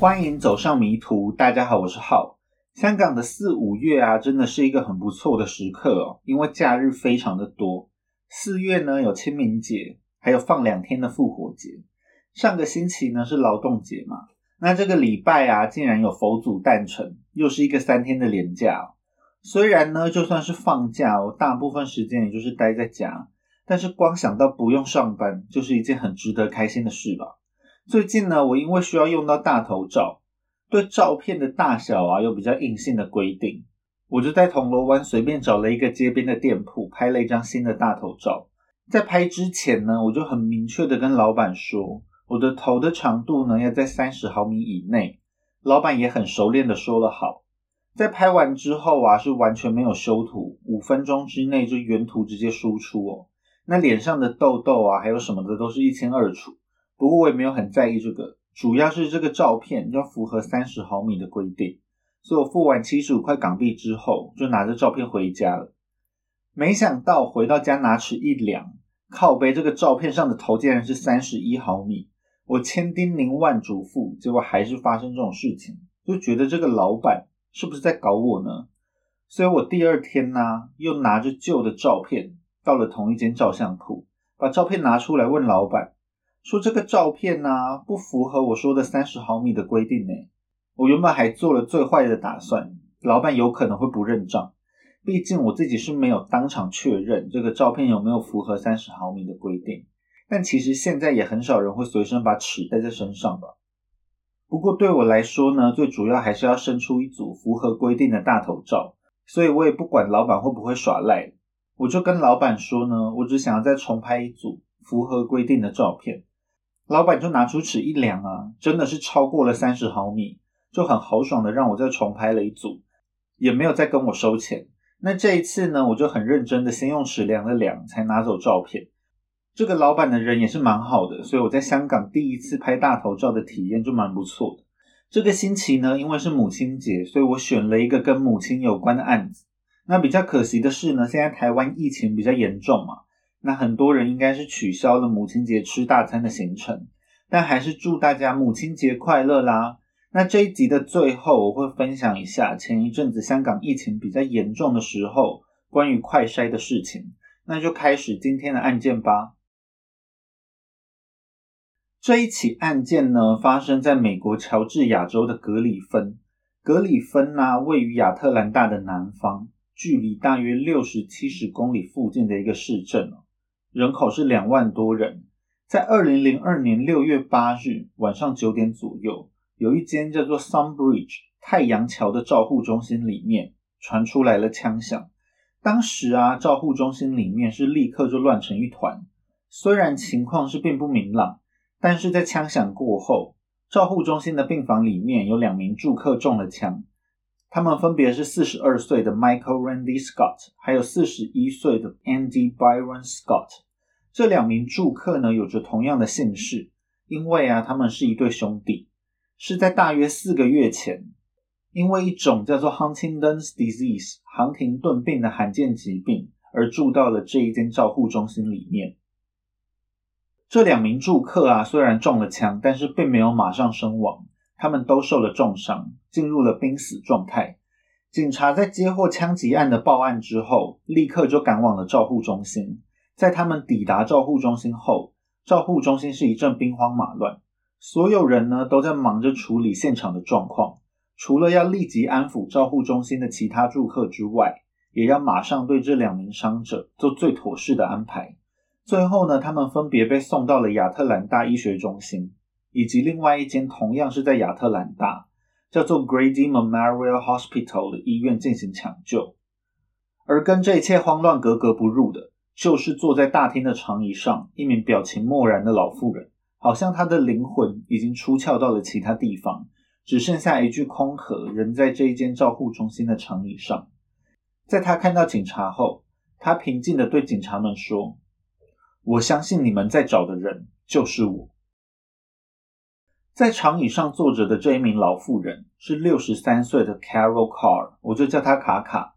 欢迎走上迷途。大家好，我是浩。香港的四五月啊，真的是一个很不错的时刻哦，因为假日非常的多。四月呢有清明节，还有放两天的复活节。上个星期呢是劳动节嘛，那这个礼拜啊，竟然有佛祖诞辰，又是一个三天的连假。虽然呢，就算是放假哦，大部分时间也就是待在家，但是光想到不用上班，就是一件很值得开心的事吧。最近呢，我因为需要用到大头照。对照片的大小啊，有比较硬性的规定，我就在铜锣湾随便找了一个街边的店铺，拍了一张新的大头照。在拍之前呢，我就很明确的跟老板说，我的头的长度呢要在三十毫米以内。老板也很熟练的说了好。在拍完之后啊，是完全没有修图，五分钟之内就原图直接输出哦。那脸上的痘痘啊，还有什么的都是一清二楚。不过我也没有很在意这个。主要是这个照片要符合三十毫米的规定，所以我付完七十五块港币之后，就拿着照片回家了。没想到回到家拿尺一量，靠背这个照片上的头竟然是三十一毫米。我千叮咛万嘱咐，结果还是发生这种事情，就觉得这个老板是不是在搞我呢？所以我第二天呢，又拿着旧的照片到了同一间照相铺，把照片拿出来问老板。说这个照片呢不符合我说的三十毫米的规定呢。我原本还做了最坏的打算，老板有可能会不认账，毕竟我自己是没有当场确认这个照片有没有符合三十毫米的规定。但其实现在也很少人会随身把尺带在身上吧。不过对我来说呢，最主要还是要生出一组符合规定的大头照，所以我也不管老板会不会耍赖，我就跟老板说呢，我只想要再重拍一组符合规定的照片。老板就拿出尺一量啊，真的是超过了三十毫米，就很豪爽的让我再重拍了一组，也没有再跟我收钱。那这一次呢，我就很认真的先用尺量了量，才拿走照片。这个老板的人也是蛮好的，所以我在香港第一次拍大头照的体验就蛮不错的。这个星期呢，因为是母亲节，所以我选了一个跟母亲有关的案子。那比较可惜的是呢，现在台湾疫情比较严重嘛。那很多人应该是取消了母亲节吃大餐的行程，但还是祝大家母亲节快乐啦！那这一集的最后，我会分享一下前一阵子香港疫情比较严重的时候关于快筛的事情。那就开始今天的案件吧。这一起案件呢，发生在美国乔治亚州的格里芬。格里芬呢，位于亚特兰大的南方，距离大约六十七十公里附近的一个市镇人口是两万多人，在二零零二年六月八日晚上九点左右，有一间叫做 Sunbridge 太阳桥的照护中心里面传出来了枪响。当时啊，照护中心里面是立刻就乱成一团。虽然情况是并不明朗，但是在枪响过后，照护中心的病房里面有两名住客中了枪，他们分别是四十二岁的 Michael Randy Scott，还有四十一岁的 Andy Byron Scott。这两名住客呢，有着同样的姓氏，因为啊，他们是一对兄弟，是在大约四个月前，因为一种叫做 Huntington's disease（ 杭廷顿病）的罕见疾病而住到了这一间照护中心里面。这两名住客啊，虽然中了枪，但是并没有马上身亡，他们都受了重伤，进入了濒死状态。警察在接获枪击案的报案之后，立刻就赶往了照护中心。在他们抵达照护中心后，照护中心是一阵兵荒马乱，所有人呢都在忙着处理现场的状况，除了要立即安抚照护中心的其他住客之外，也要马上对这两名伤者做最妥适的安排。最后呢，他们分别被送到了亚特兰大医学中心，以及另外一间同样是在亚特兰大叫做 Grady Memorial Hospital 的医院进行抢救。而跟这一切慌乱格格不入的。就是坐在大厅的长椅上，一名表情漠然的老妇人，好像她的灵魂已经出窍到了其他地方，只剩下一具空壳，仍在这一间照护中心的长椅上。在她看到警察后，她平静地对警察们说：“我相信你们在找的人就是我。”在长椅上坐着的这一名老妇人是六十三岁的 Carol Carr，我就叫她卡卡。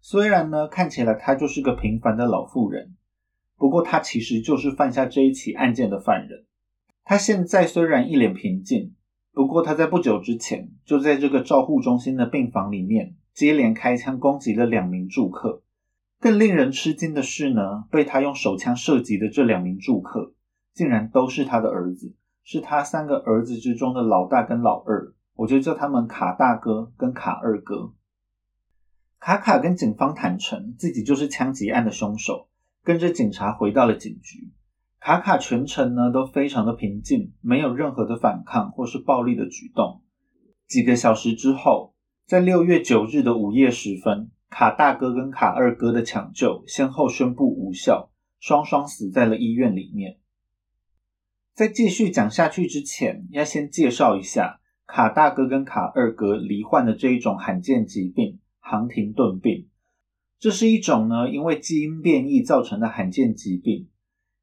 虽然呢，看起来她就是个平凡的老妇人，不过她其实就是犯下这一起案件的犯人。她现在虽然一脸平静，不过她在不久之前就在这个照护中心的病房里面接连开枪攻击了两名住客。更令人吃惊的是呢，被他用手枪射击的这两名住客，竟然都是他的儿子，是他三个儿子之中的老大跟老二。我就叫他们卡大哥跟卡二哥。卡卡跟警方坦诚自己就是枪击案的凶手，跟着警察回到了警局。卡卡全程呢都非常的平静，没有任何的反抗或是暴力的举动。几个小时之后，在六月九日的午夜时分。卡大哥跟卡二哥的抢救先后宣布无效，双双死在了医院里面。在继续讲下去之前，要先介绍一下卡大哥跟卡二哥罹患的这一种罕见疾病——杭廷顿病。这是一种呢，因为基因变异造成的罕见疾病。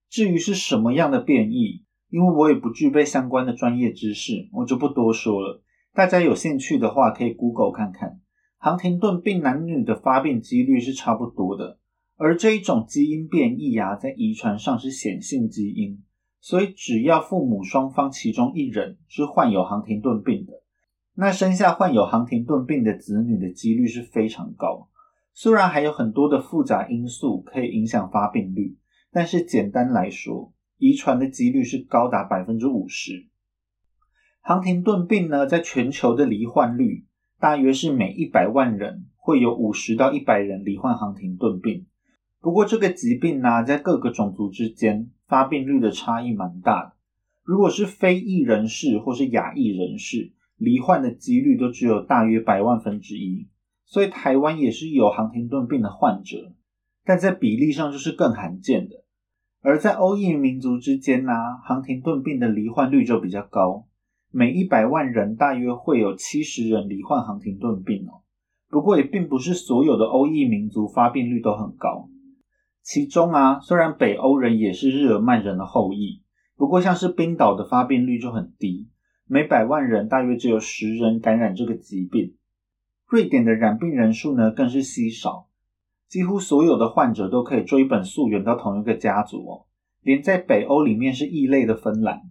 至于是什么样的变异，因为我也不具备相关的专业知识，我就不多说了。大家有兴趣的话，可以 Google 看看。杭廷顿病男女的发病几率是差不多的，而这一种基因变异啊，在遗传上是显性基因，所以只要父母双方其中一人是患有杭廷顿病的，那生下患有杭廷顿病的子女的几率是非常高。虽然还有很多的复杂因素可以影响发病率，但是简单来说，遗传的几率是高达百分之五十。杭廷顿病呢，在全球的罹患率。大约是每一百万人会有五十到一百人罹患杭廷顿病。不过这个疾病呢，在各个种族之间发病率的差异蛮大的。如果是非裔人士或是亚裔人士，罹患的几率都只有大约百万分之一。所以台湾也是有杭廷顿病的患者，但在比例上就是更罕见的。而在欧裔民族之间呢，杭廷顿病的罹患率就比较高。每一百万人大约会有七十人罹患杭廷顿病哦。不过也并不是所有的欧裔民族发病率都很高。其中啊，虽然北欧人也是日耳曼人的后裔，不过像是冰岛的发病率就很低，每百万人大约只有十人感染这个疾病。瑞典的染病人数呢更是稀少，几乎所有的患者都可以追本溯源到同一个家族哦。连在北欧里面是异类的芬兰。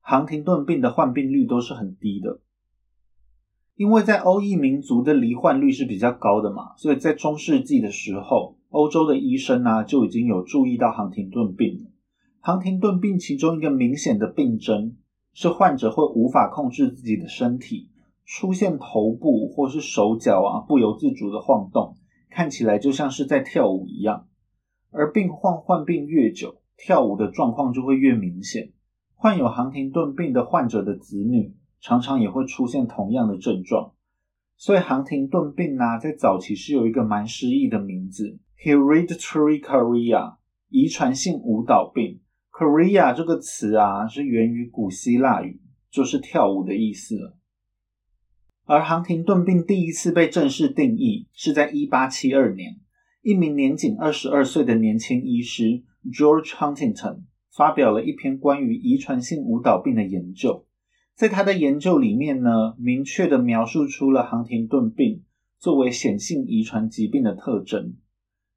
杭廷顿病的患病率都是很低的，因为在欧裔民族的罹患率是比较高的嘛，所以在中世纪的时候，欧洲的医生呢就已经有注意到杭廷顿病了。杭廷顿病其中一个明显的病症是患者会无法控制自己的身体，出现头部或是手脚啊不由自主的晃动，看起来就像是在跳舞一样。而病患患病越久，跳舞的状况就会越明显。患有杭廷顿病的患者的子女常常也会出现同样的症状，所以杭廷顿病呢，在早期是有一个蛮诗意的名字，Hereditary Chorea，遗传性舞蹈病。Chorea 这个词啊，是源于古希腊语，就是跳舞的意思。而杭廷顿病第一次被正式定义是在1872年，一名年仅二十二岁的年轻医师 George Huntington。发表了一篇关于遗传性舞蹈病的研究，在他的研究里面呢，明确的描述出了杭廷顿病作为显性遗传疾病的特征。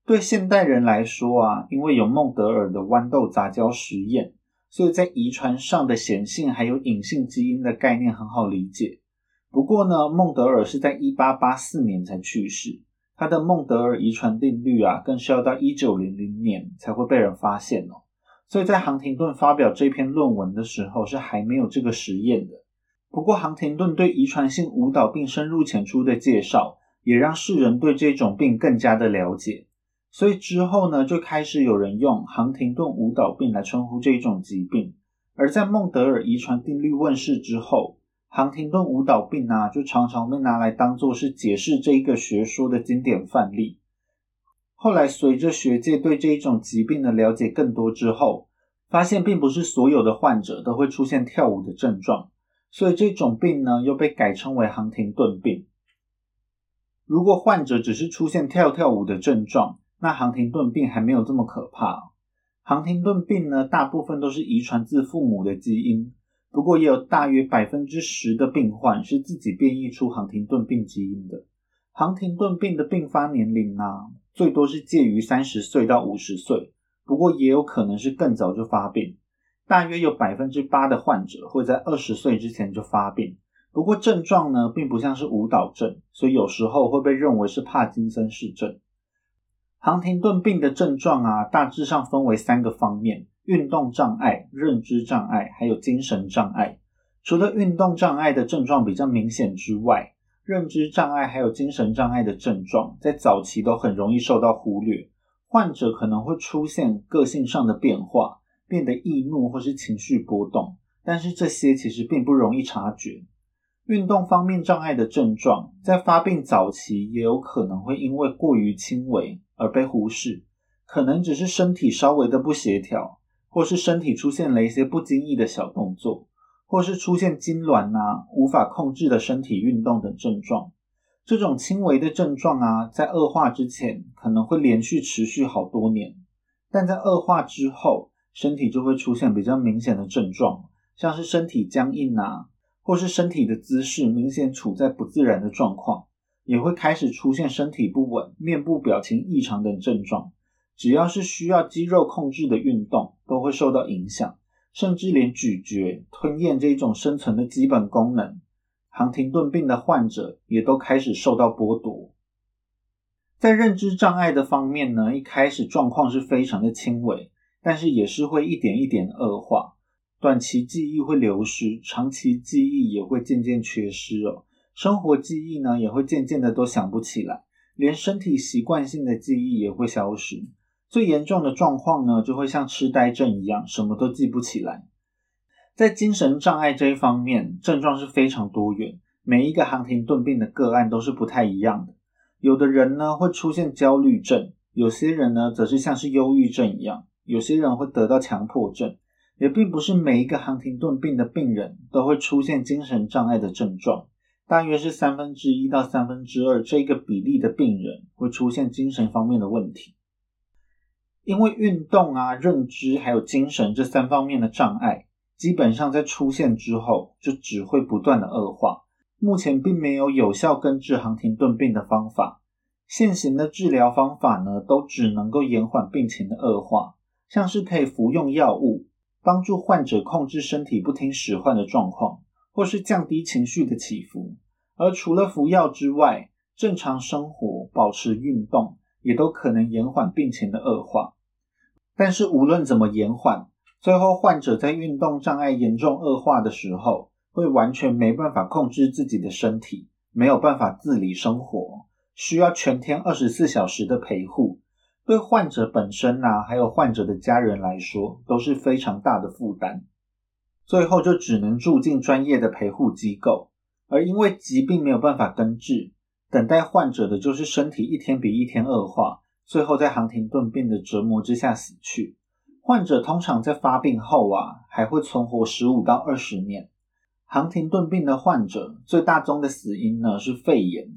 对现代人来说啊，因为有孟德尔的豌豆杂交实验，所以在遗传上的显性还有隐性基因的概念很好理解。不过呢，孟德尔是在一八八四年才去世，他的孟德尔遗传定律啊，更是要到一九零零年才会被人发现哦。所以在杭廷顿发表这篇论文的时候，是还没有这个实验的。不过，杭廷顿对遗传性舞蹈病深入浅出的介绍，也让世人对这种病更加的了解。所以之后呢，就开始有人用杭廷顿舞蹈病来称呼这一种疾病。而在孟德尔遗传定律问世之后，杭廷顿舞蹈病啊，就常常被拿来当做是解释这一个学说的经典范例。后来，随着学界对这一种疾病的了解更多之后，发现并不是所有的患者都会出现跳舞的症状，所以这种病呢又被改称为杭廷顿病。如果患者只是出现跳跳舞的症状，那杭廷顿病还没有这么可怕。杭廷顿病呢，大部分都是遗传自父母的基因，不过也有大约百分之十的病患是自己变异出杭廷顿病基因的。杭廷顿病的病发年龄呢？最多是介于三十岁到五十岁，不过也有可能是更早就发病。大约有百分之八的患者会在二十岁之前就发病，不过症状呢，并不像是舞蹈症，所以有时候会被认为是帕金森氏症。杭廷顿病的症状啊，大致上分为三个方面：运动障碍、认知障碍，还有精神障碍。除了运动障碍的症状比较明显之外，认知障碍还有精神障碍的症状，在早期都很容易受到忽略。患者可能会出现个性上的变化，变得易怒或是情绪波动，但是这些其实并不容易察觉。运动方面障碍的症状，在发病早期也有可能会因为过于轻微而被忽视，可能只是身体稍微的不协调，或是身体出现了一些不经意的小动作，或是出现痉挛啊、无法控制的身体运动等症状。这种轻微的症状啊，在恶化之前可能会连续持续好多年，但在恶化之后，身体就会出现比较明显的症状，像是身体僵硬啊。或是身体的姿势明显处在不自然的状况，也会开始出现身体不稳、面部表情异常等症状。只要是需要肌肉控制的运动，都会受到影响，甚至连咀嚼、吞咽这种生存的基本功能，杭廷顿病的患者也都开始受到剥夺。在认知障碍的方面呢，一开始状况是非常的轻微，但是也是会一点一点恶化。短期记忆会流失，长期记忆也会渐渐缺失哦。生活记忆呢，也会渐渐的都想不起来，连身体习惯性的记忆也会消失。最严重的状况呢，就会像痴呆症一样，什么都记不起来。在精神障碍这一方面，症状是非常多元，每一个航廷顿病的个案都是不太一样的。有的人呢会出现焦虑症，有些人呢则是像是忧郁症一样，有些人会得到强迫症。也并不是每一个杭廷顿病的病人都会出现精神障碍的症状，大约是三分之一到三分之二这个比例的病人会出现精神方面的问题。因为运动啊、认知还有精神这三方面的障碍，基本上在出现之后就只会不断的恶化。目前并没有有效根治杭廷顿病的方法，现行的治疗方法呢，都只能够延缓病情的恶化，像是可以服用药物。帮助患者控制身体不听使唤的状况，或是降低情绪的起伏。而除了服药之外，正常生活、保持运动，也都可能延缓病情的恶化。但是无论怎么延缓，最后患者在运动障碍严重恶化的时候，会完全没办法控制自己的身体，没有办法自理生活，需要全天二十四小时的陪护。对患者本身呐，还有患者的家人来说，都是非常大的负担。最后就只能住进专业的陪护机构，而因为疾病没有办法根治，等待患者的就是身体一天比一天恶化，最后在航廷顿病的折磨之下死去。患者通常在发病后啊，还会存活十五到二十年。航廷顿病的患者最大宗的死因呢是肺炎，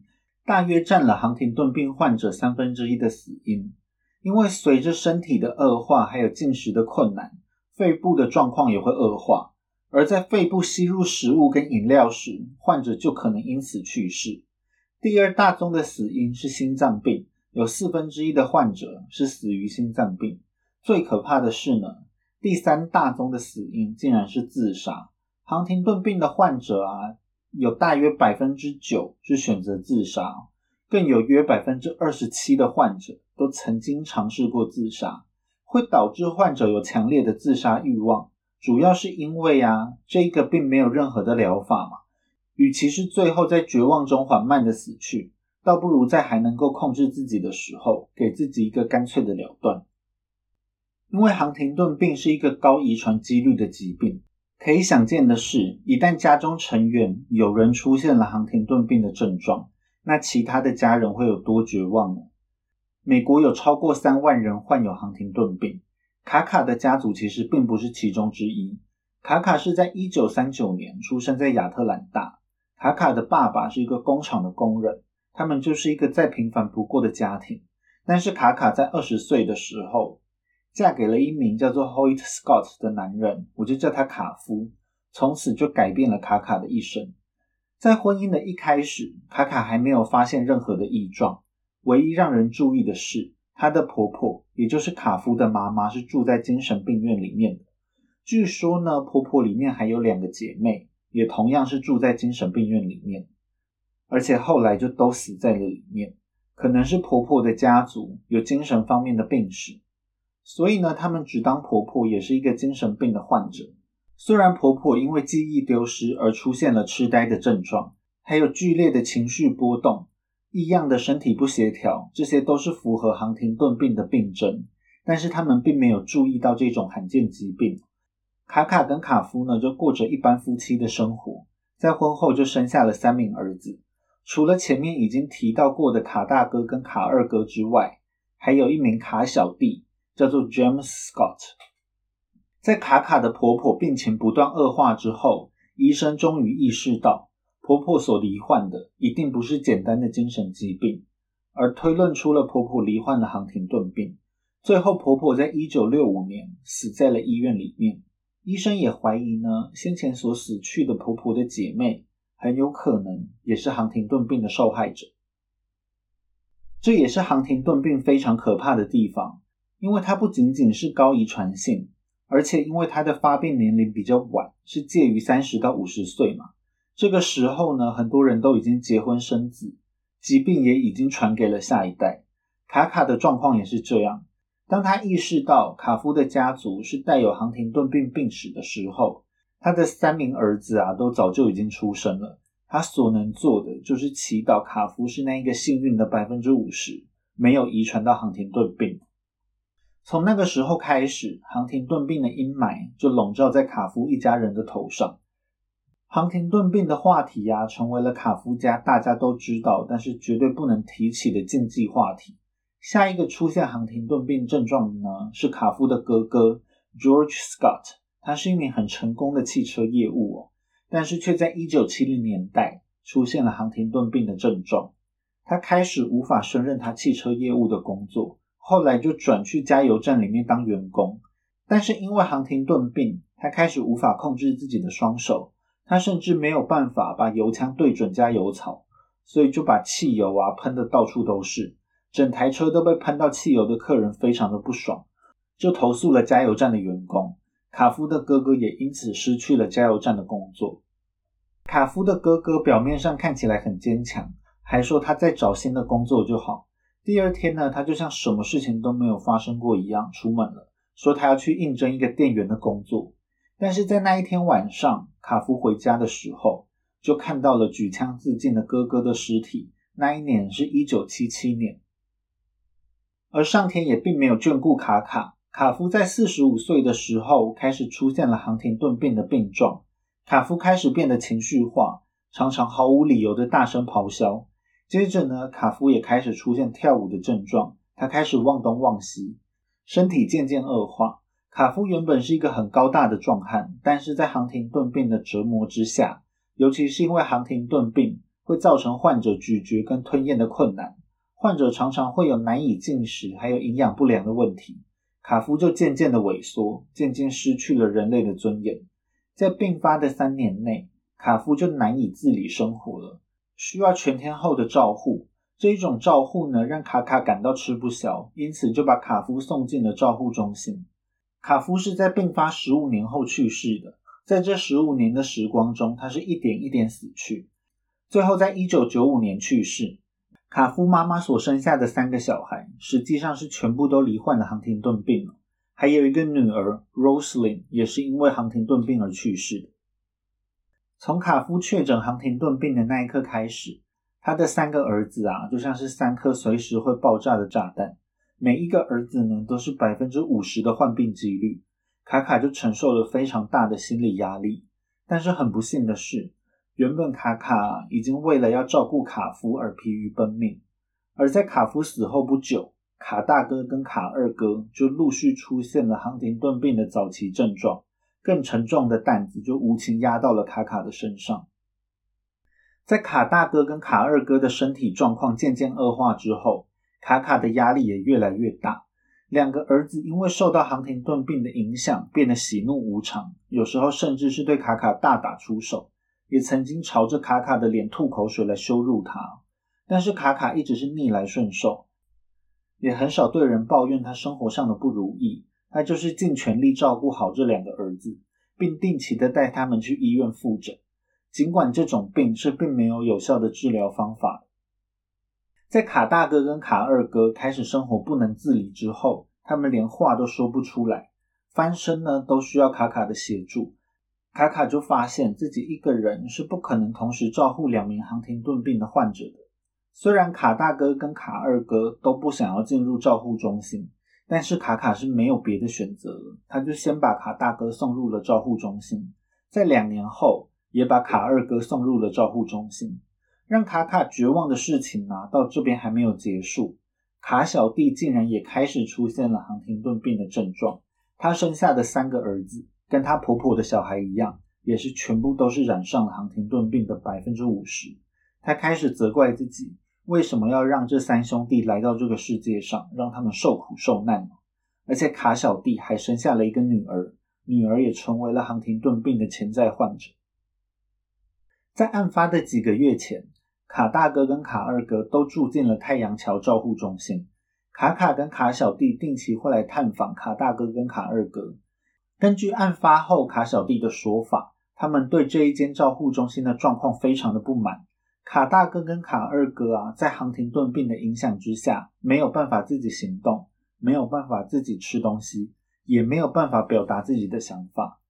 大约占了航廷顿病患者三分之一的死因。因为随着身体的恶化，还有进食的困难，肺部的状况也会恶化。而在肺部吸入食物跟饮料时，患者就可能因此去世。第二大宗的死因是心脏病，有四分之一的患者是死于心脏病。最可怕的是呢，第三大宗的死因竟然是自杀。航廷顿病的患者啊，有大约百分之九是选择自杀。更有约百分之二十七的患者都曾经尝试过自杀，会导致患者有强烈的自杀欲望。主要是因为啊，这个并没有任何的疗法嘛。与其是最后在绝望中缓慢的死去，倒不如在还能够控制自己的时候，给自己一个干脆的了断。因为杭廷顿病是一个高遗传几率的疾病，可以想见的是，一旦家中成员有人出现了杭廷顿病的症状，那其他的家人会有多绝望呢？美国有超过三万人患有杭廷顿病，卡卡的家族其实并不是其中之一。卡卡是在一九三九年出生在亚特兰大，卡卡的爸爸是一个工厂的工人，他们就是一个再平凡不过的家庭。但是卡卡在二十岁的时候，嫁给了一名叫做 Hoyt Scott 的男人，我就叫他卡夫，从此就改变了卡卡的一生。在婚姻的一开始，卡卡还没有发现任何的异状。唯一让人注意的是，她的婆婆，也就是卡夫的妈妈，是住在精神病院里面的。据说呢，婆婆里面还有两个姐妹，也同样是住在精神病院里面，而且后来就都死在了里面。可能是婆婆的家族有精神方面的病史，所以呢，他们只当婆婆也是一个精神病的患者。虽然婆婆因为记忆丢失而出现了痴呆的症状，还有剧烈的情绪波动、异样的身体不协调，这些都是符合航廷顿病的病症，但是他们并没有注意到这种罕见疾病。卡卡跟卡夫呢，就过着一般夫妻的生活，在婚后就生下了三名儿子。除了前面已经提到过的卡大哥跟卡二哥之外，还有一名卡小弟，叫做 James Scott。在卡卡的婆婆病情不断恶化之后，医生终于意识到婆婆所罹患的一定不是简单的精神疾病，而推论出了婆婆罹患的航廷顿病。最后，婆婆在一九六五年死在了医院里面。医生也怀疑呢，先前所死去的婆婆的姐妹。很有可能也是航廷顿病的受害者，这也是航廷顿病非常可怕的地方，因为它不仅仅是高遗传性，而且因为它的发病年龄比较晚，是介于三十到五十岁嘛，这个时候呢，很多人都已经结婚生子，疾病也已经传给了下一代。卡卡的状况也是这样，当他意识到卡夫的家族是带有航廷顿病病史的时候。他的三名儿子啊，都早就已经出生了。他所能做的就是祈祷卡夫是那一个幸运的百分之五十，没有遗传到航廷顿病。从那个时候开始，航廷顿病的阴霾就笼罩在卡夫一家人的头上。航廷顿病的话题呀，成为了卡夫家大家都知道，但是绝对不能提起的禁忌话题。下一个出现航廷顿病症状的呢，是卡夫的哥哥 George Scott。他是一名很成功的汽车业务哦，但是却在一九七零年代出现了航廷顿病的症状。他开始无法胜任他汽车业务的工作，后来就转去加油站里面当员工。但是因为航廷顿病，他开始无法控制自己的双手，他甚至没有办法把油枪对准加油槽，所以就把汽油啊喷的到处都是，整台车都被喷到汽油的客人非常的不爽，就投诉了加油站的员工。卡夫的哥哥也因此失去了加油站的工作。卡夫的哥哥表面上看起来很坚强，还说他在找新的工作就好。第二天呢，他就像什么事情都没有发生过一样出门了，说他要去应征一个店员的工作。但是在那一天晚上，卡夫回家的时候，就看到了举枪自尽的哥哥的尸体。那一年是一九七七年，而上天也并没有眷顾卡卡。卡夫在四十五岁的时候开始出现了航廷顿病的病状。卡夫开始变得情绪化，常常毫无理由的大声咆哮。接着呢，卡夫也开始出现跳舞的症状，他开始忘东忘西，身体渐渐恶化。卡夫原本是一个很高大的壮汉，但是在航廷顿病的折磨之下，尤其是因为航廷顿病会造成患者咀嚼跟吞咽的困难，患者常常会有难以进食，还有营养不良的问题。卡夫就渐渐的萎缩，渐渐失去了人类的尊严。在病发的三年内，卡夫就难以自理生活了，需要全天候的照护。这一种照护呢，让卡卡感到吃不消，因此就把卡夫送进了照护中心。卡夫是在病发十五年后去世的，在这十五年的时光中，他是一点一点死去，最后在一九九五年去世。卡夫妈妈所生下的三个小孩，实际上是全部都罹患了亨廷顿病了。还有一个女儿 Roslyn 也是因为亨廷顿病而去世的。从卡夫确诊亨廷顿病的那一刻开始，他的三个儿子啊，就像是三颗随时会爆炸的炸弹。每一个儿子呢，都是百分之五十的患病几率。卡卡就承受了非常大的心理压力。但是很不幸的是。原本卡卡已经为了要照顾卡夫而疲于奔命，而在卡夫死后不久，卡大哥跟卡二哥就陆续出现了亨廷顿病的早期症状，更沉重的担子就无情压到了卡卡的身上。在卡大哥跟卡二哥的身体状况渐渐恶化之后，卡卡的压力也越来越大。两个儿子因为受到航廷顿病的影响，变得喜怒无常，有时候甚至是对卡卡大打出手。也曾经朝着卡卡的脸吐口水来羞辱他，但是卡卡一直是逆来顺受，也很少对人抱怨他生活上的不如意。他就是尽全力照顾好这两个儿子，并定期的带他们去医院复诊。尽管这种病是并没有有效的治疗方法。在卡大哥跟卡二哥开始生活不能自理之后，他们连话都说不出来，翻身呢都需要卡卡的协助。卡卡就发现自己一个人是不可能同时照顾两名航廷顿病的患者的。虽然卡大哥跟卡二哥都不想要进入照护中心，但是卡卡是没有别的选择，他就先把卡大哥送入了照护中心，在两年后也把卡二哥送入了照护中心。让卡卡绝望的事情呢，到这边还没有结束，卡小弟竟然也开始出现了航廷顿病的症状。他生下的三个儿子。跟他婆婆的小孩一样，也是全部都是染上了航廷顿病的百分之五十。他开始责怪自己，为什么要让这三兄弟来到这个世界上，让他们受苦受难而且卡小弟还生下了一个女儿，女儿也成为了航廷顿病的潜在患者。在案发的几个月前，卡大哥跟卡二哥都住进了太阳桥照护中心。卡卡跟卡小弟定期会来探访卡大哥跟卡二哥。根据案发后卡小弟的说法，他们对这一间照护中心的状况非常的不满。卡大哥跟卡二哥啊，在航廷顿病的影响之下，没有办法自己行动，没有办法自己吃东西，也没有办法表达自己的想法。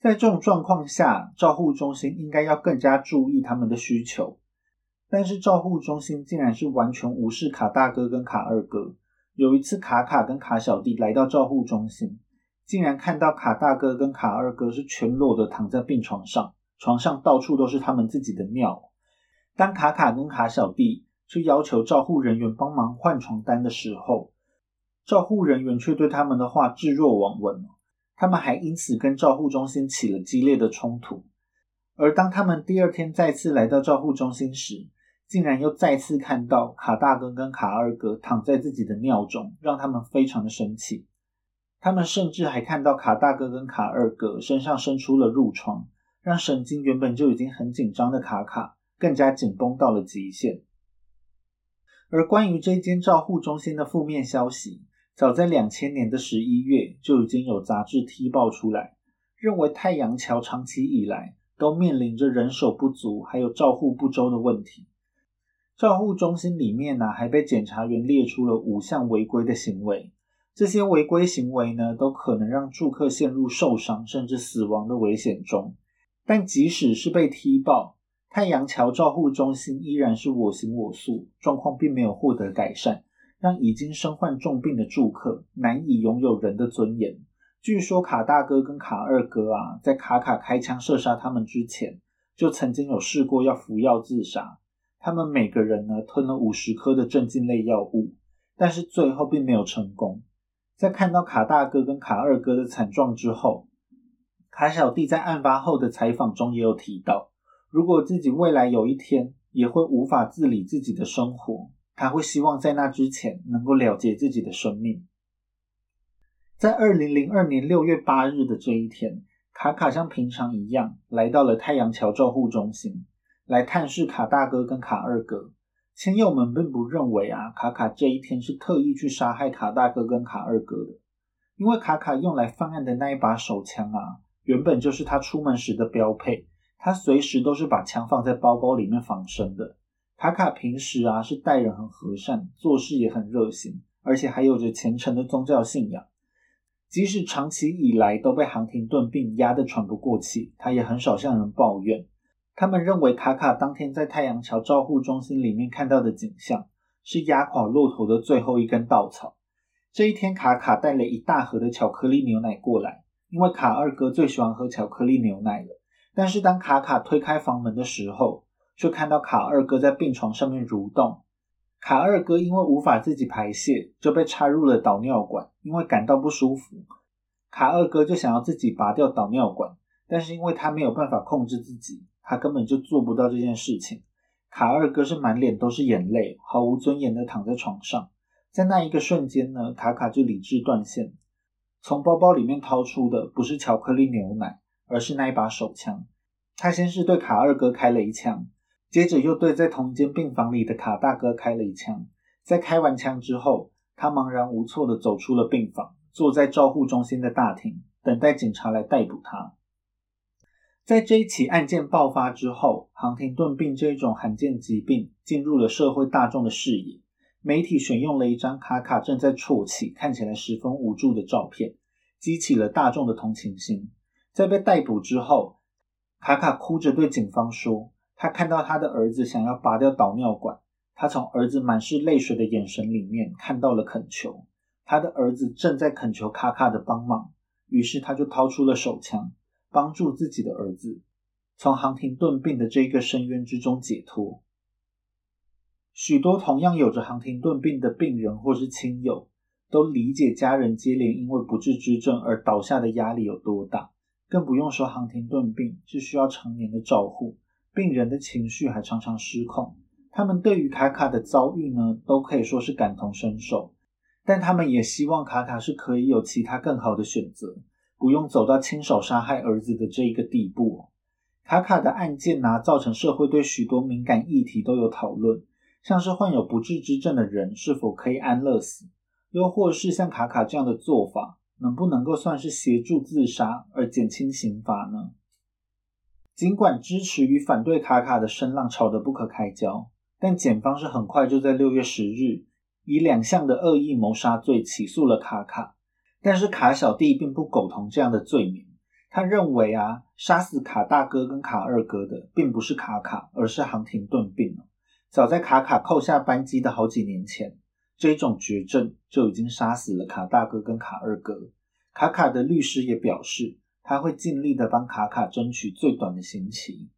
在这种状况下，照护中心应该要更加注意他们的需求，但是照护中心竟然是完全无视卡大哥跟卡二哥。有一次，卡卡跟卡小弟来到照护中心。竟然看到卡大哥跟卡二哥是全裸的躺在病床上，床上到处都是他们自己的尿。当卡卡跟卡小弟去要求照护人员帮忙换床单的时候，照护人员却对他们的话置若罔闻。他们还因此跟照护中心起了激烈的冲突。而当他们第二天再次来到照护中心时，竟然又再次看到卡大哥跟卡二哥躺在自己的尿中，让他们非常的生气。他们甚至还看到卡大哥跟卡二哥身上生出了褥疮，让神经原本就已经很紧张的卡卡更加紧绷到了极限。而关于这间照护中心的负面消息，早在两千年的十一月就已经有杂志踢爆出来，认为太阳桥长期以来都面临着人手不足还有照护不周的问题。照护中心里面呢，还被检察员列出了五项违规的行为。这些违规行为呢，都可能让住客陷入受伤甚至死亡的危险中。但即使是被踢爆，太阳桥照护中心依然是我行我素，状况并没有获得改善，让已经身患重病的住客难以拥有人的尊严。据说卡大哥跟卡二哥啊，在卡卡开枪射杀他们之前，就曾经有试过要服药自杀。他们每个人呢，吞了五十颗的镇静类药物，但是最后并没有成功。在看到卡大哥跟卡二哥的惨状之后，卡小弟在案发后的采访中也有提到，如果自己未来有一天也会无法自理自己的生活，他会希望在那之前能够了结自己的生命。在二零零二年六月八日的这一天，卡卡像平常一样来到了太阳桥照护中心，来探视卡大哥跟卡二哥。亲友们并不认为啊，卡卡这一天是特意去杀害卡大哥跟卡二哥的，因为卡卡用来犯案的那一把手枪啊，原本就是他出门时的标配，他随时都是把枪放在包包里面防身的。卡卡平时啊是待人很和善，做事也很热心，而且还有着虔诚的宗教信仰。即使长期以来都被航廷顿病压得喘不过气，他也很少向人抱怨。他们认为卡卡当天在太阳桥照护中心里面看到的景象是压垮骆驼的最后一根稻草。这一天，卡卡带了一大盒的巧克力牛奶过来，因为卡二哥最喜欢喝巧克力牛奶了。但是当卡卡推开房门的时候，却看到卡二哥在病床上面蠕动。卡二哥因为无法自己排泄，就被插入了导尿管。因为感到不舒服，卡二哥就想要自己拔掉导尿管，但是因为他没有办法控制自己。他根本就做不到这件事情。卡二哥是满脸都是眼泪，毫无尊严的躺在床上。在那一个瞬间呢，卡卡就理智断线，从包包里面掏出的不是巧克力牛奶，而是那一把手枪。他先是对卡二哥开了一枪，接着又对在同间病房里的卡大哥开了一枪。在开完枪之后，他茫然无措的走出了病房，坐在照护中心的大厅，等待警察来逮捕他。在这一起案件爆发之后，航廷顿病这种罕见疾病进入了社会大众的视野。媒体选用了一张卡卡正在啜泣、看起来十分无助的照片，激起了大众的同情心。在被逮捕之后，卡卡哭着对警方说：“他看到他的儿子想要拔掉导尿管，他从儿子满是泪水的眼神里面看到了恳求。他的儿子正在恳求卡卡的帮忙，于是他就掏出了手枪。”帮助自己的儿子从航廷顿病的这个深渊之中解脱。许多同样有着航廷顿病的病人或是亲友，都理解家人接连因为不治之症而倒下的压力有多大，更不用说航廷顿病是需要常年的照护，病人的情绪还常常失控。他们对于卡卡的遭遇呢，都可以说是感同身受，但他们也希望卡卡是可以有其他更好的选择。不用走到亲手杀害儿子的这一个地步。卡卡的案件呢，造成社会对许多敏感议题都有讨论，像是患有不治之症的人是否可以安乐死，又或是像卡卡这样的做法，能不能够算是协助自杀而减轻刑罚呢？尽管支持与反对卡卡的声浪吵得不可开交，但检方是很快就在六月十日以两项的恶意谋杀罪起诉了卡卡。但是卡小弟并不苟同这样的罪名，他认为啊，杀死卡大哥跟卡二哥的并不是卡卡，而是航廷顿病早在卡卡扣下扳机的好几年前，这种绝症就已经杀死了卡大哥跟卡二哥。卡卡的律师也表示，他会尽力的帮卡卡争取最短的刑期。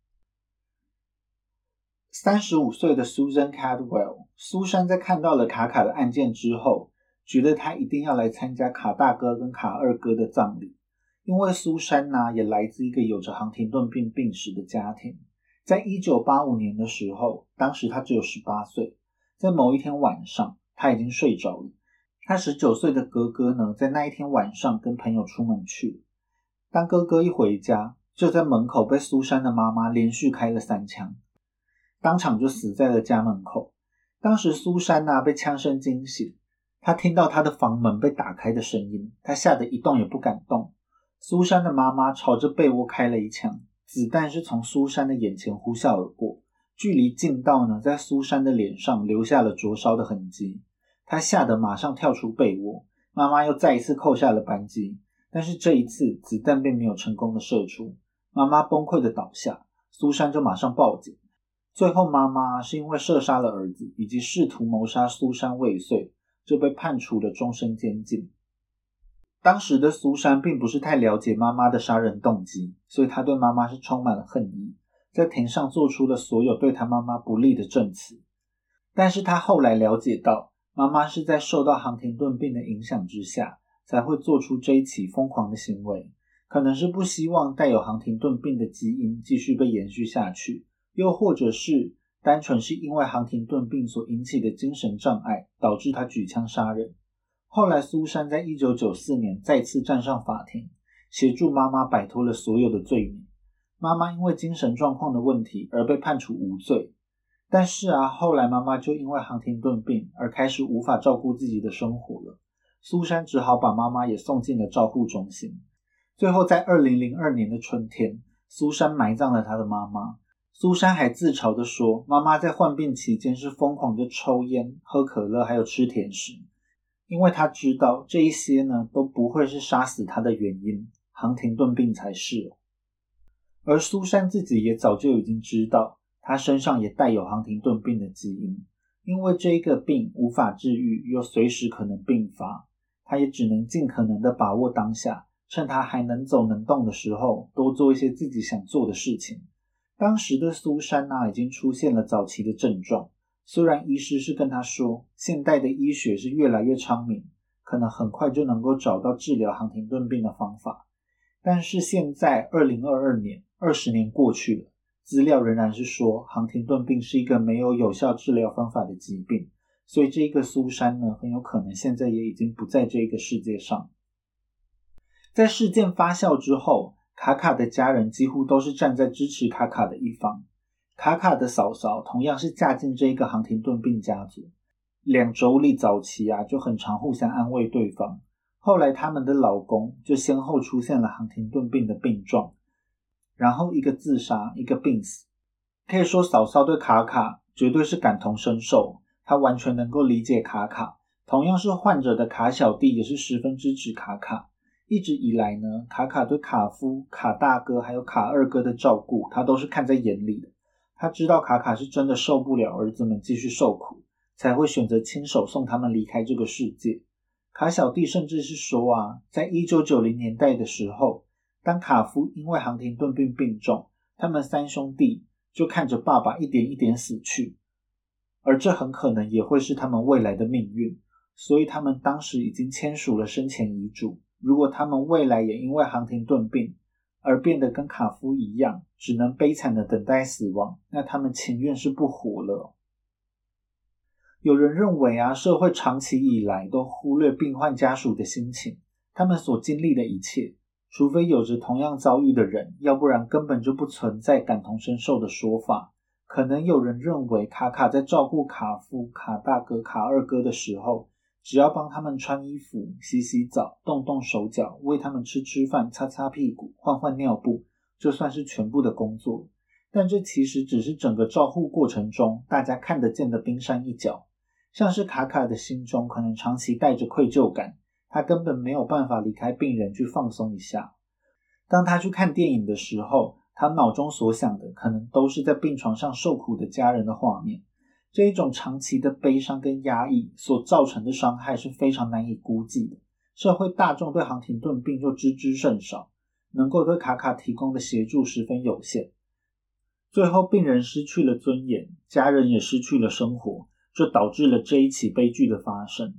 三十五岁的 Susan Cadwell，苏珊在看到了卡卡的案件之后。觉得他一定要来参加卡大哥跟卡二哥的葬礼，因为苏珊呢也来自一个有着航廷顿病病史的家庭。在一九八五年的时候，当时他只有十八岁，在某一天晚上，他已经睡着了。他十九岁的哥哥呢，在那一天晚上跟朋友出门去，当哥哥一回家，就在门口被苏珊的妈妈连续开了三枪，当场就死在了家门口。当时苏珊呢被枪声惊醒。他听到他的房门被打开的声音，他吓得一动也不敢动。苏珊的妈妈朝着被窝开了一枪，子弹是从苏珊的眼前呼啸而过，距离近到呢，在苏珊的脸上留下了灼烧的痕迹。他吓得马上跳出被窝，妈妈又再一次扣下了扳机，但是这一次子弹并没有成功的射出，妈妈崩溃的倒下，苏珊就马上报警。最后，妈妈是因为射杀了儿子，以及试图谋杀苏珊未遂。就被判处了终身监禁。当时的苏珊并不是太了解妈妈的杀人动机，所以她对妈妈是充满了恨意，在庭上做出了所有对她妈妈不利的证词。但是她后来了解到，妈妈是在受到航廷顿病的影响之下，才会做出这一起疯狂的行为，可能是不希望带有航廷顿病的基因继续被延续下去，又或者是。单纯是因为航廷顿病所引起的精神障碍，导致他举枪杀人。后来，苏珊在一九九四年再次站上法庭，协助妈妈摆脱了所有的罪名。妈妈因为精神状况的问题而被判处无罪。但是啊，后来妈妈就因为航廷顿病而开始无法照顾自己的生活了。苏珊只好把妈妈也送进了照护中心。最后，在二零零二年的春天，苏珊埋葬了她的妈妈。苏珊还自嘲地说：“妈妈在患病期间是疯狂的抽烟、喝可乐，还有吃甜食，因为她知道这一些呢都不会是杀死她的原因，航廷顿病才是。”而苏珊自己也早就已经知道，她身上也带有航廷顿病的基因，因为这个病无法治愈，又随时可能病发，她也只能尽可能的把握当下，趁她还能走能动的时候，多做一些自己想做的事情。当时的苏珊娜已经出现了早期的症状，虽然医师是跟她说，现代的医学是越来越昌明，可能很快就能够找到治疗航廷顿病的方法，但是现在二零二二年，二十年过去了，资料仍然是说航廷顿病是一个没有有效治疗方法的疾病，所以这个苏珊呢，很有可能现在也已经不在这个世界上。在事件发酵之后。卡卡的家人几乎都是站在支持卡卡的一方。卡卡的嫂嫂同样是嫁进这一个航廷顿病家族，两妯娌早期啊就很常互相安慰对方。后来他们的老公就先后出现了航廷顿病的病状，然后一个自杀，一个病死。可以说，嫂嫂对卡卡绝对是感同身受，她完全能够理解卡卡。同样是患者的卡小弟也是十分支持卡卡。一直以来呢，卡卡对卡夫、卡大哥还有卡二哥的照顾，他都是看在眼里的。他知道卡卡是真的受不了儿子们继续受苦，才会选择亲手送他们离开这个世界。卡小弟甚至是说啊，在一九九零年代的时候，当卡夫因为航廷顿病病重，他们三兄弟就看着爸爸一点一点死去，而这很可能也会是他们未来的命运。所以他们当时已经签署了生前遗嘱。如果他们未来也因为航廷顿病而变得跟卡夫一样，只能悲惨的等待死亡，那他们情愿是不活了。有人认为啊，社会长期以来都忽略病患家属的心情，他们所经历的一切，除非有着同样遭遇的人，要不然根本就不存在感同身受的说法。可能有人认为卡卡在照顾卡夫、卡大哥、卡二哥的时候。只要帮他们穿衣服、洗洗澡、动动手脚，喂他们吃吃饭、擦擦屁股、换换尿布，就算是全部的工作。但这其实只是整个照护过程中大家看得见的冰山一角。像是卡卡的心中可能长期带着愧疚感，他根本没有办法离开病人去放松一下。当他去看电影的时候，他脑中所想的可能都是在病床上受苦的家人的画面。这一种长期的悲伤跟压抑所造成的伤害是非常难以估计的。社会大众对航廷顿病就知之甚少，能够对卡卡提供的协助十分有限。最后，病人失去了尊严，家人也失去了生活，这导致了这一起悲剧的发生。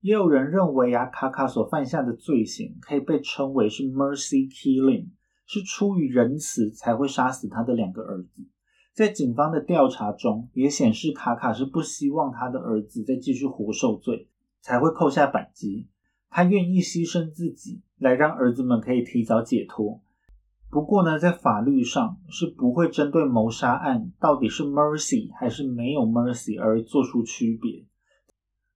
也有人认为啊，卡卡所犯下的罪行可以被称为是 mercy killing，是出于仁慈才会杀死他的两个儿子。在警方的调查中，也显示卡卡是不希望他的儿子再继续活受罪，才会扣下扳机。他愿意牺牲自己，来让儿子们可以提早解脱。不过呢，在法律上是不会针对谋杀案到底是 mercy 还是没有 mercy 而做出区别。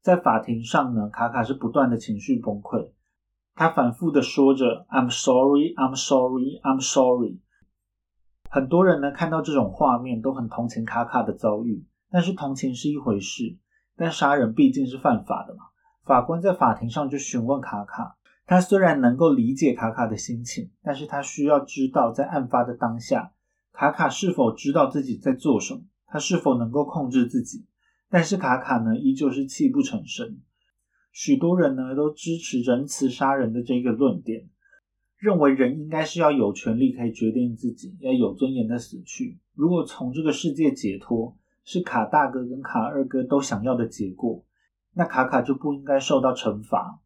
在法庭上呢，卡卡是不断的情绪崩溃，他反复的说着 "I'm sorry, I'm sorry, I'm sorry"。很多人呢看到这种画面都很同情卡卡的遭遇，但是同情是一回事，但杀人毕竟是犯法的嘛。法官在法庭上就询问卡卡，他虽然能够理解卡卡的心情，但是他需要知道在案发的当下，卡卡是否知道自己在做什么，他是否能够控制自己。但是卡卡呢依旧是泣不成声。许多人呢都支持仁慈杀人的这个论点。认为人应该是要有权利可以决定自己，要有尊严的死去。如果从这个世界解脱是卡大哥跟卡二哥都想要的结果，那卡卡就不应该受到惩罚。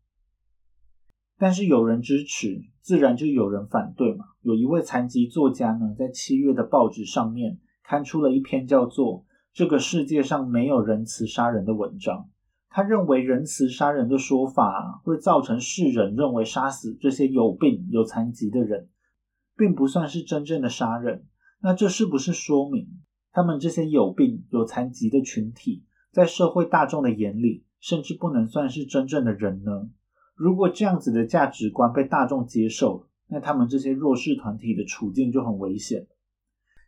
但是有人支持，自然就有人反对嘛。有一位残疾作家呢，在七月的报纸上面刊出了一篇叫做《这个世界上没有仁慈杀人》的文章。他认为仁慈杀人的说法会造成世人认为杀死这些有病有残疾的人，并不算是真正的杀人。那这是不是说明他们这些有病有残疾的群体，在社会大众的眼里，甚至不能算是真正的人呢？如果这样子的价值观被大众接受，那他们这些弱势团体的处境就很危险。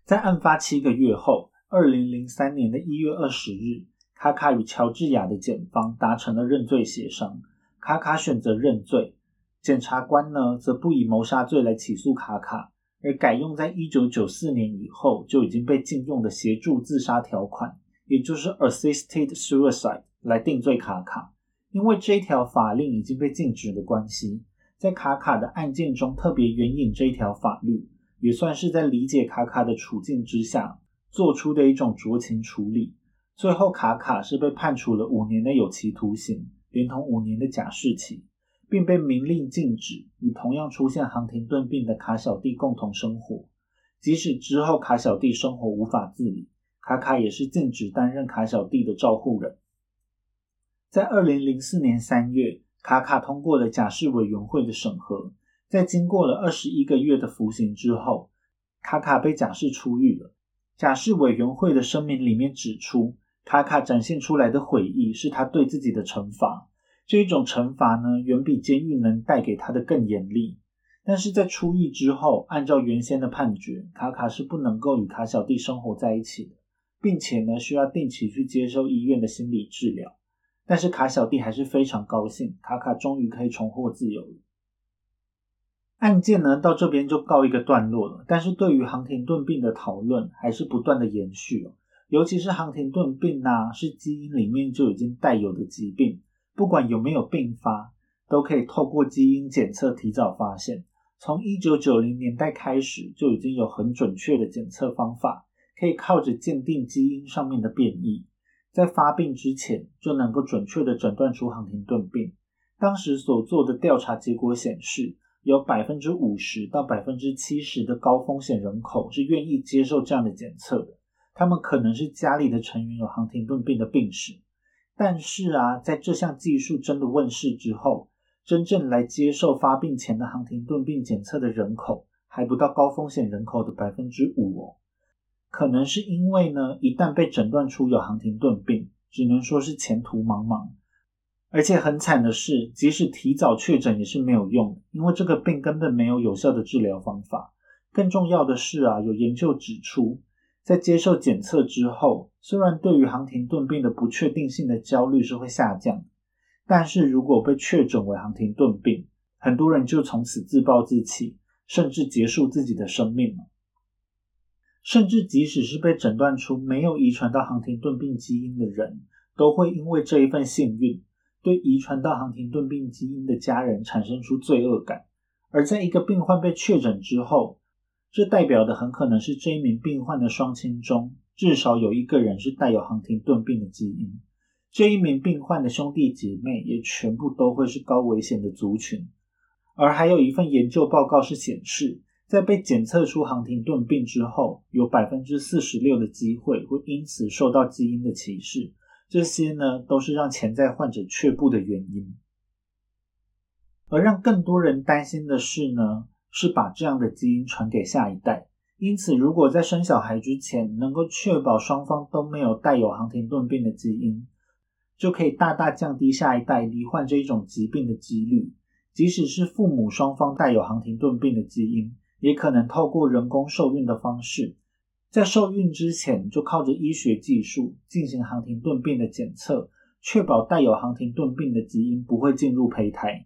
在案发七个月后，二零零三年的一月二十日。卡卡与乔治亚的检方达成了认罪协商，卡卡选择认罪，检察官呢则不以谋杀罪来起诉卡卡，而改用在一九九四年以后就已经被禁用的协助自杀条款，也就是 assisted suicide 来定罪卡卡。因为这一条法令已经被禁止的关系，在卡卡的案件中特别援引这一条法律，也算是在理解卡卡的处境之下做出的一种酌情处理。最后，卡卡是被判处了五年的有期徒刑，连同五年的假释期，并被明令禁止与同样出现航廷顿病的卡小弟共同生活。即使之后卡小弟生活无法自理，卡卡也是禁止担任卡小弟的照护人。在二零零四年三月，卡卡通过了假释委员会的审核，在经过了二十一个月的服刑之后，卡卡被假释出狱了。假释委员会的声明里面指出。卡卡展现出来的悔意是他对自己的惩罚，这一种惩罚呢，远比监狱能带给他的更严厉。但是在出狱之后，按照原先的判决，卡卡是不能够与卡小弟生活在一起的，并且呢需要定期去接受医院的心理治疗。但是卡小弟还是非常高兴，卡卡终于可以重获自由了。案件呢到这边就告一个段落了，但是对于航廷顿病的讨论还是不断的延续哦。尤其是航廷顿病呐，是基因里面就已经带有的疾病，不管有没有并发，都可以透过基因检测提早发现。从一九九零年代开始，就已经有很准确的检测方法，可以靠着鉴定基因上面的变异，在发病之前就能够准确的诊断出航廷顿病。当时所做的调查结果显示，有百分之五十到百分之七十的高风险人口是愿意接受这样的检测的。他们可能是家里的成员有航廷顿病的病史，但是啊，在这项技术真的问世之后，真正来接受发病前的航廷顿病检测的人口还不到高风险人口的百分之五哦。可能是因为呢，一旦被诊断出有航廷顿病，只能说是前途茫茫。而且很惨的是，即使提早确诊也是没有用，因为这个病根本没有有效的治疗方法。更重要的是啊，有研究指出，在接受检测之后，虽然对于航廷顿病的不确定性的焦虑是会下降。但是如果被确诊为航廷顿病，很多人就从此自暴自弃，甚至结束自己的生命了。甚至即使是被诊断出没有遗传到航廷顿病基因的人，都会因为这一份幸运，对遗传到航廷顿病基因的家人产生出罪恶感。而在一个病患被确诊之后，这代表的很可能是这一名病患的双亲中至少有一个人是带有航廷顿病的基因。这一名病患的兄弟姐妹也全部都会是高危险的族群，而还有一份研究报告是显示，在被检测出航廷顿病之后，有百分之四十六的机会会因此受到基因的歧视。这些呢，都是让潜在患者却步的原因。而让更多人担心的是呢，是把这样的基因传给下一代。因此，如果在生小孩之前能够确保双方都没有带有航廷顿病的基因，就可以大大降低下一代罹患这一种疾病的几率。即使是父母双方带有航廷顿病的基因，也可能透过人工受孕的方式，在受孕之前就靠着医学技术进行航廷顿病的检测，确保带有航廷顿病的基因不会进入胚胎。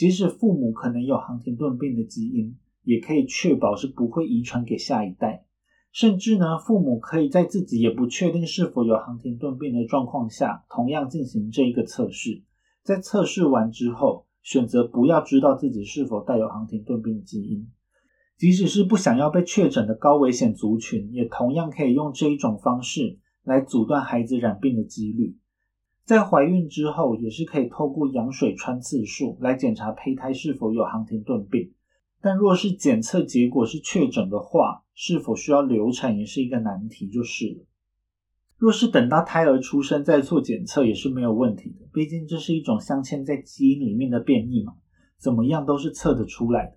即使父母可能有航廷顿病的基因，也可以确保是不会遗传给下一代。甚至呢，父母可以在自己也不确定是否有航廷顿病的状况下，同样进行这一个测试。在测试完之后，选择不要知道自己是否带有航廷顿病基因。即使是不想要被确诊的高危险族群，也同样可以用这一种方式来阻断孩子染病的几率。在怀孕之后，也是可以透过羊水穿刺术来检查胚胎是否有航廷顿病。但若是检测结果是确诊的话，是否需要流产也是一个难题，就是了。若是等到胎儿出生再做检测也是没有问题的，毕竟这是一种镶嵌在基因里面的变异嘛，怎么样都是测得出来的。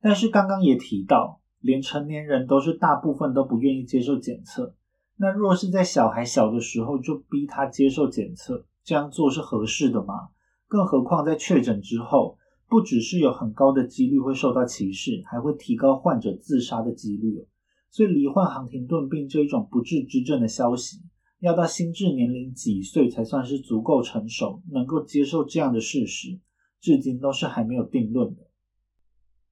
但是刚刚也提到，连成年人都是大部分都不愿意接受检测，那若是在小孩小的时候就逼他接受检测，这样做是合适的吗？更何况在确诊之后。不只是有很高的几率会受到歧视，还会提高患者自杀的几率所以罹患航廷顿病这一种不治之症的消息，要到心智年龄几岁才算是足够成熟，能够接受这样的事实，至今都是还没有定论的。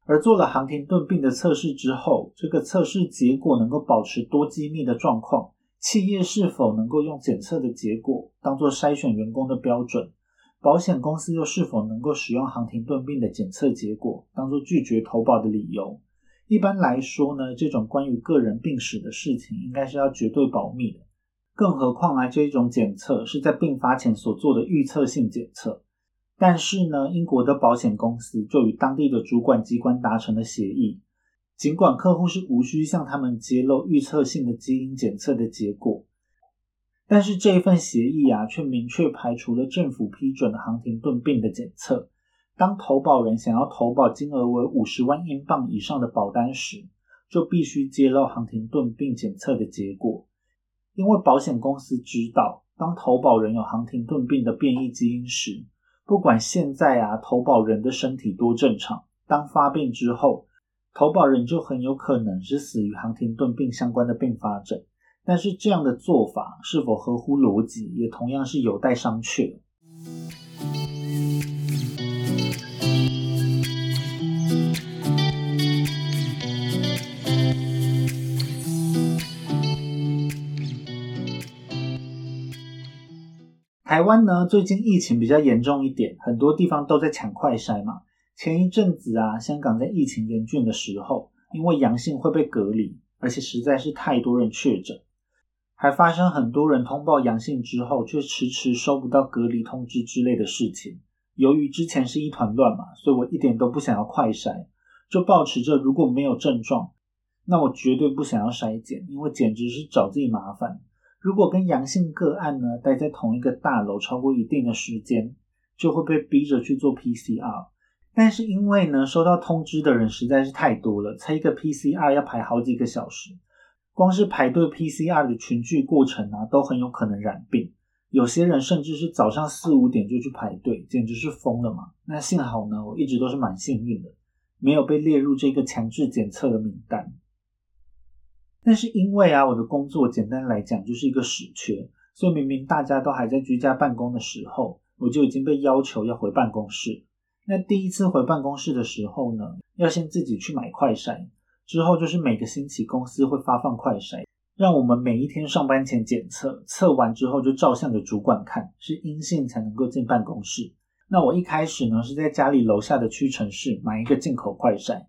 而做了航廷顿病的测试之后，这个测试结果能够保持多机密的状况，企业是否能够用检测的结果当做筛选员工的标准？保险公司又是否能够使用航廷顿病的检测结果当做拒绝投保的理由？一般来说呢，这种关于个人病史的事情应该是要绝对保密的。更何况啊，这一种检测是在病发前所做的预测性检测。但是呢，英国的保险公司就与当地的主管机关达成了协议，尽管客户是无需向他们揭露预测性的基因检测的结果。但是这一份协议啊，却明确排除了政府批准的航廷顿病的检测。当投保人想要投保金额为五十万英镑以上的保单时，就必须揭露航廷顿病检测的结果。因为保险公司知道，当投保人有航廷顿病的变异基因时，不管现在啊投保人的身体多正常，当发病之后，投保人就很有可能是死于航天顿病相关的并发症。但是这样的做法是否合乎逻辑，也同样是有待商榷。台湾呢，最近疫情比较严重一点，很多地方都在抢快筛嘛。前一阵子啊，香港在疫情严峻的时候，因为阳性会被隔离，而且实在是太多人确诊。还发生很多人通报阳性之后，却迟迟收不到隔离通知之类的事情。由于之前是一团乱嘛，所以我一点都不想要快筛，就保持着如果没有症状，那我绝对不想要筛检，因为简直是找自己麻烦。如果跟阳性个案呢待在同一个大楼超过一定的时间，就会被逼着去做 PCR。但是因为呢收到通知的人实在是太多了，才一个 PCR 要排好几个小时。光是排队 PCR 的群聚过程啊，都很有可能染病。有些人甚至是早上四五点就去排队，简直是疯了嘛！那幸好呢，我一直都是蛮幸运的，没有被列入这个强制检测的名单。但是因为啊，我的工作简单来讲就是一个死缺，所以明明大家都还在居家办公的时候，我就已经被要求要回办公室。那第一次回办公室的时候呢，要先自己去买快筛。之后就是每个星期公司会发放快筛，让我们每一天上班前检测，测完之后就照相给主管看，是阴性才能够进办公室。那我一开始呢是在家里楼下的屈臣氏买一个进口快筛，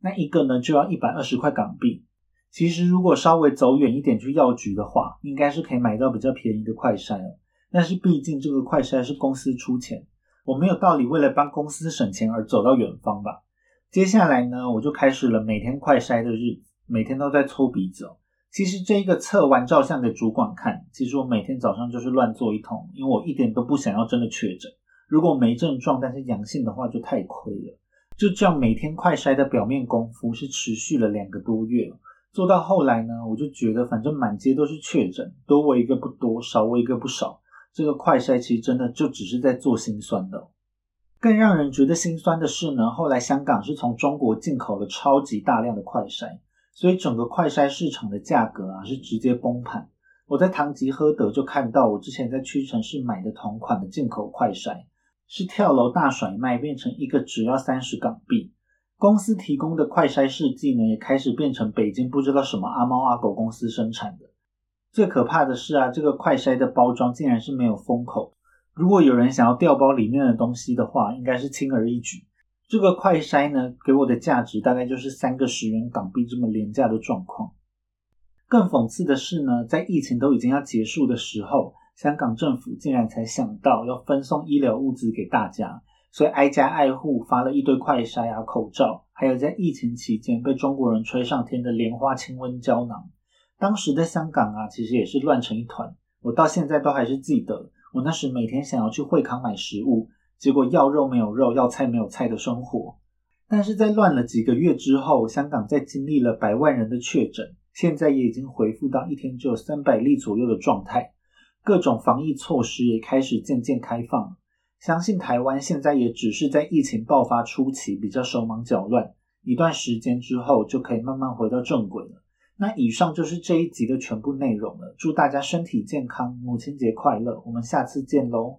那一个呢就要一百二十块港币。其实如果稍微走远一点去药局的话，应该是可以买到比较便宜的快筛了。但是毕竟这个快筛是公司出钱，我没有道理为了帮公司省钱而走到远方吧。接下来呢，我就开始了每天快筛的日子，每天都在搓鼻子。其实这一个测完照相给主管看，其实我每天早上就是乱做一通，因为我一点都不想要真的确诊。如果没症状但是阳性的话，就太亏了。就这样每天快筛的表面功夫是持续了两个多月，做到后来呢，我就觉得反正满街都是确诊，多我一个不多，少我一个不少。这个快筛其实真的就只是在做心酸的。更让人觉得心酸的是呢，后来香港是从中国进口了超级大量的快筛，所以整个快筛市场的价格啊是直接崩盘。我在唐吉诃德就看到我之前在屈臣氏买的同款的进口快筛，是跳楼大甩卖，变成一个只要三十港币。公司提供的快筛试剂呢，也开始变成北京不知道什么阿猫阿狗公司生产的。最可怕的是啊，这个快筛的包装竟然是没有封口。如果有人想要调包里面的东西的话，应该是轻而易举。这个快筛呢，给我的价值大概就是三个十元港币这么廉价的状况。更讽刺的是呢，在疫情都已经要结束的时候，香港政府竟然才想到要分送医疗物资给大家，所以挨家挨户发了一堆快筛啊、口罩，还有在疫情期间被中国人吹上天的莲花清瘟胶囊。当时的香港啊，其实也是乱成一团，我到现在都还是记得。我那时每天想要去惠康买食物，结果要肉没有肉，要菜没有菜的生活。但是在乱了几个月之后，香港在经历了百万人的确诊，现在也已经恢复到一天只有三百例左右的状态，各种防疫措施也开始渐渐开放。相信台湾现在也只是在疫情爆发初期比较手忙脚乱，一段时间之后就可以慢慢回到正轨了。那以上就是这一集的全部内容了。祝大家身体健康，母亲节快乐！我们下次见喽。